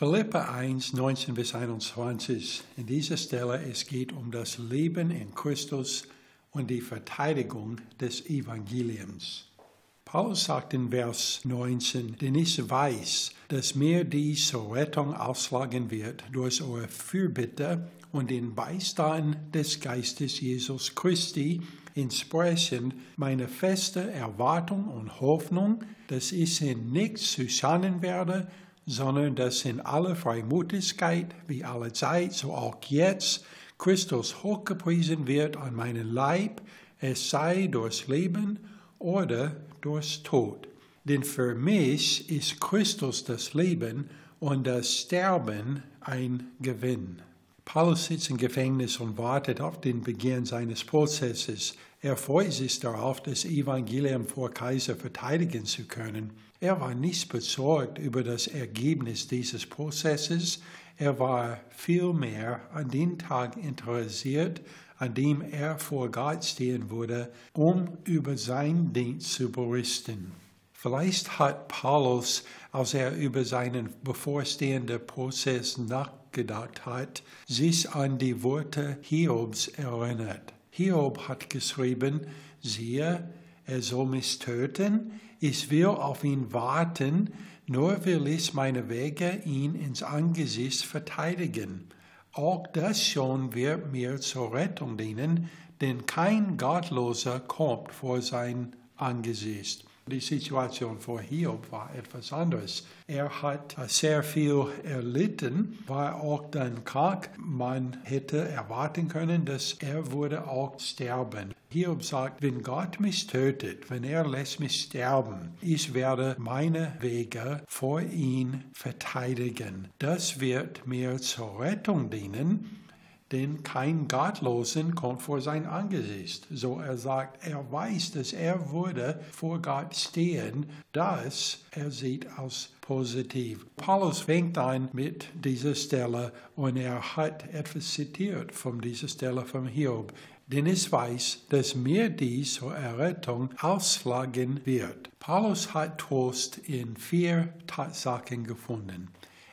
Philippa 1, 19 bis 21. In dieser Stelle es geht um das Leben in Christus und die Verteidigung des Evangeliums. Paulus sagt in Vers 19, denn ich weiß, dass mir dies zur Rettung ausschlagen wird durch eure Fürbitte und den Beistand des Geistes Jesus Christi, entsprechend meine feste Erwartung und Hoffnung, dass ich in nichts zusammen werde, sondern dass in aller Freimutigkeit, wie alle Zeit, so auch jetzt, Christus hochgepriesen wird an meinen Leib, es sei durchs Leben oder durchs Tod. Denn für mich ist Christus das Leben und das Sterben ein Gewinn. Paulus sitzt im Gefängnis und wartet auf den Beginn seines Prozesses. Er freut sich darauf, das Evangelium vor Kaiser verteidigen zu können. Er war nicht besorgt über das Ergebnis dieses Prozesses. Er war vielmehr an den Tag interessiert, an dem er vor Gott stehen würde, um über sein Dienst zu berichten. Vielleicht hat Paulus, als er über seinen bevorstehenden Prozess nachgedacht hat, sich an die Worte Hiobs erinnert. Hiob hat geschrieben, siehe, er soll mich töten, ich will auf ihn warten, nur will ich meine Wege ihn ins Angesicht verteidigen. Auch das schon wird mir zur Rettung dienen, denn kein Gottloser kommt vor sein Angesicht. Die Situation vor Hiob war etwas anderes. Er hat sehr viel erlitten, war auch dann krank. Man hätte erwarten können, dass er würde auch sterben. Hiob sagt, wenn Gott mich tötet, wenn er lässt mich sterben, ich werde meine Wege vor ihn verteidigen. Das wird mir zur Rettung dienen denn kein Gottlosen kommt vor sein Angesicht. So er sagt, er weiß, dass er würde vor Gott stehen, das er sieht als positiv. Paulus fängt an mit dieser Stelle und er hat etwas zitiert von dieser Stelle von Hiob. Denn ich weiß, dass mir dies zur Errettung ausschlagen wird. Paulus hat Trost in vier Tatsachen gefunden.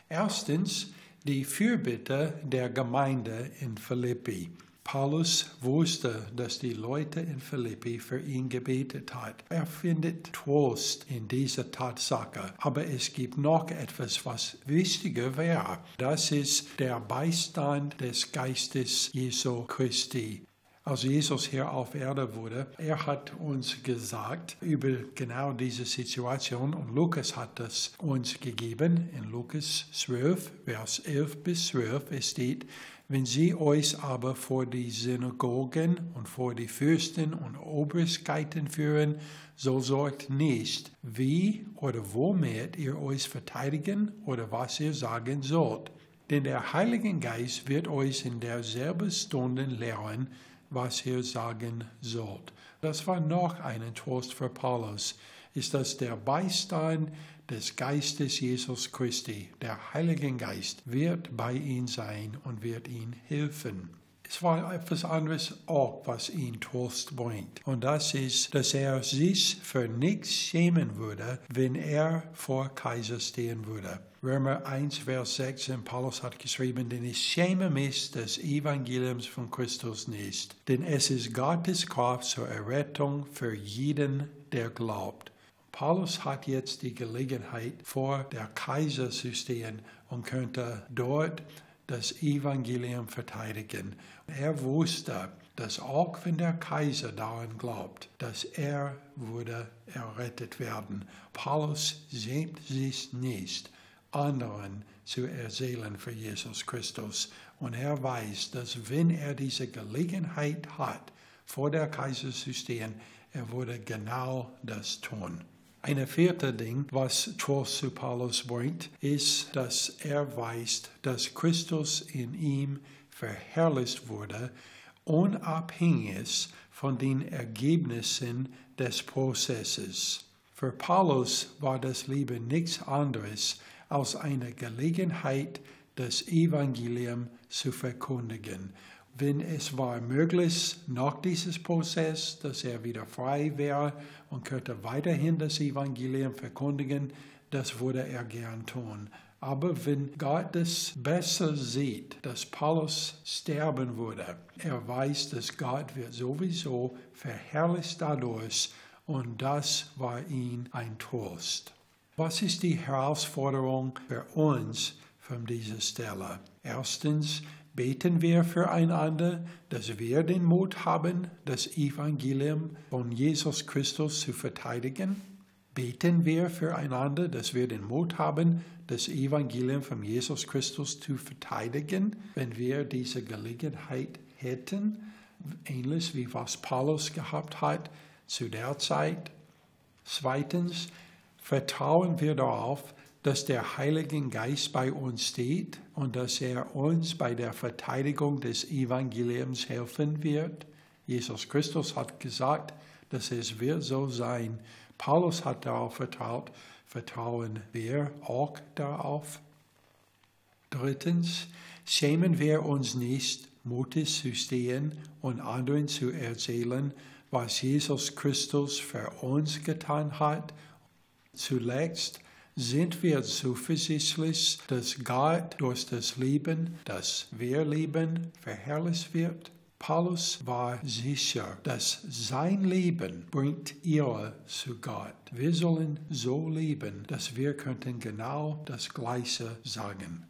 Erstens, die Fürbitte der Gemeinde in Philippi. Paulus wusste, dass die Leute in Philippi für ihn gebetet hat. Er findet Trost in dieser Tatsache. Aber es gibt noch etwas, was wichtiger wäre. Das ist der Beistand des Geistes Jesu Christi als Jesus hier auf Erde wurde, er hat uns gesagt über genau diese Situation und Lukas hat das uns gegeben. In Lukas 12, Vers 11 bis 12, es steht, wenn sie euch aber vor die Synagogen und vor die Fürsten und Obrigkeiten führen, so sorgt nicht, wie oder womit ihr euch verteidigen oder was ihr sagen sollt. Denn der Heilige Geist wird euch in derselben Stunde lehren, was ihr sagen sollt. Das war noch ein Trost für Paulus, ist dass der Beistand des Geistes Jesus Christi, der Heilige Geist, wird bei ihm sein und wird ihm helfen. Es war etwas anderes auch, was ihn Trost bringt. Und das ist, dass er sich für nichts schämen würde, wenn er vor Kaiser stehen würde. Römer 1, Vers 16, Paulus hat geschrieben, denn ich schäme mich des Evangeliums von Christus nicht, denn es ist Gottes Kraft zur Errettung für jeden, der glaubt. Paulus hat jetzt die Gelegenheit, vor der Kaiser zu stehen und könnte dort das Evangelium verteidigen. Er wusste, dass auch wenn der Kaiser daran glaubt, dass er würde errettet werden. Paulus schämt sich nicht, anderen zu erzählen für Jesus Christus. Und er weiß, dass wenn er diese Gelegenheit hat, vor der Kaiser zu stehen, er würde genau das tun. Ein vierter Ding, was Trost zu Paulus bringt, ist, dass er weiß, dass Christus in ihm verherrlicht wurde, unabhängig von den Ergebnissen des Prozesses. Für Paulus war das Leben nichts anderes als eine Gelegenheit, das Evangelium zu verkündigen wenn es war möglich, nach diesem Prozess, dass er wieder frei wäre und könnte weiterhin das Evangelium verkündigen, das würde er gern tun. Aber wenn Gott es besser sieht, dass Paulus sterben würde, er weiß, dass Gott wird sowieso verherrlicht dadurch und das war ihm ein Trost. Was ist die Herausforderung für uns von dieser Stelle? Erstens, beten wir füreinander, dass wir den Mut haben, das Evangelium von Jesus Christus zu verteidigen. Beten wir füreinander, dass wir den Mut haben, das Evangelium von Jesus Christus zu verteidigen, wenn wir diese Gelegenheit hätten, ähnlich wie was Paulus gehabt hat zu der Zeit. Zweitens, vertrauen wir darauf, dass der Heilige Geist bei uns steht und dass er uns bei der Verteidigung des Evangeliums helfen wird. Jesus Christus hat gesagt, dass es wird so sein. Paulus hat darauf vertraut, vertrauen wir auch darauf. Drittens, schämen wir uns nicht, mutig zu stehen und anderen zu erzählen, was Jesus Christus für uns getan hat. Zuletzt sind wir zuversichtlich, dass Gott durch das Leben, das wir leben, verherrlicht wird. Paulus war sicher, dass sein Leben bringt ihr zu Gott. Wir sollen so leben, dass wir könnten genau das Gleiche sagen.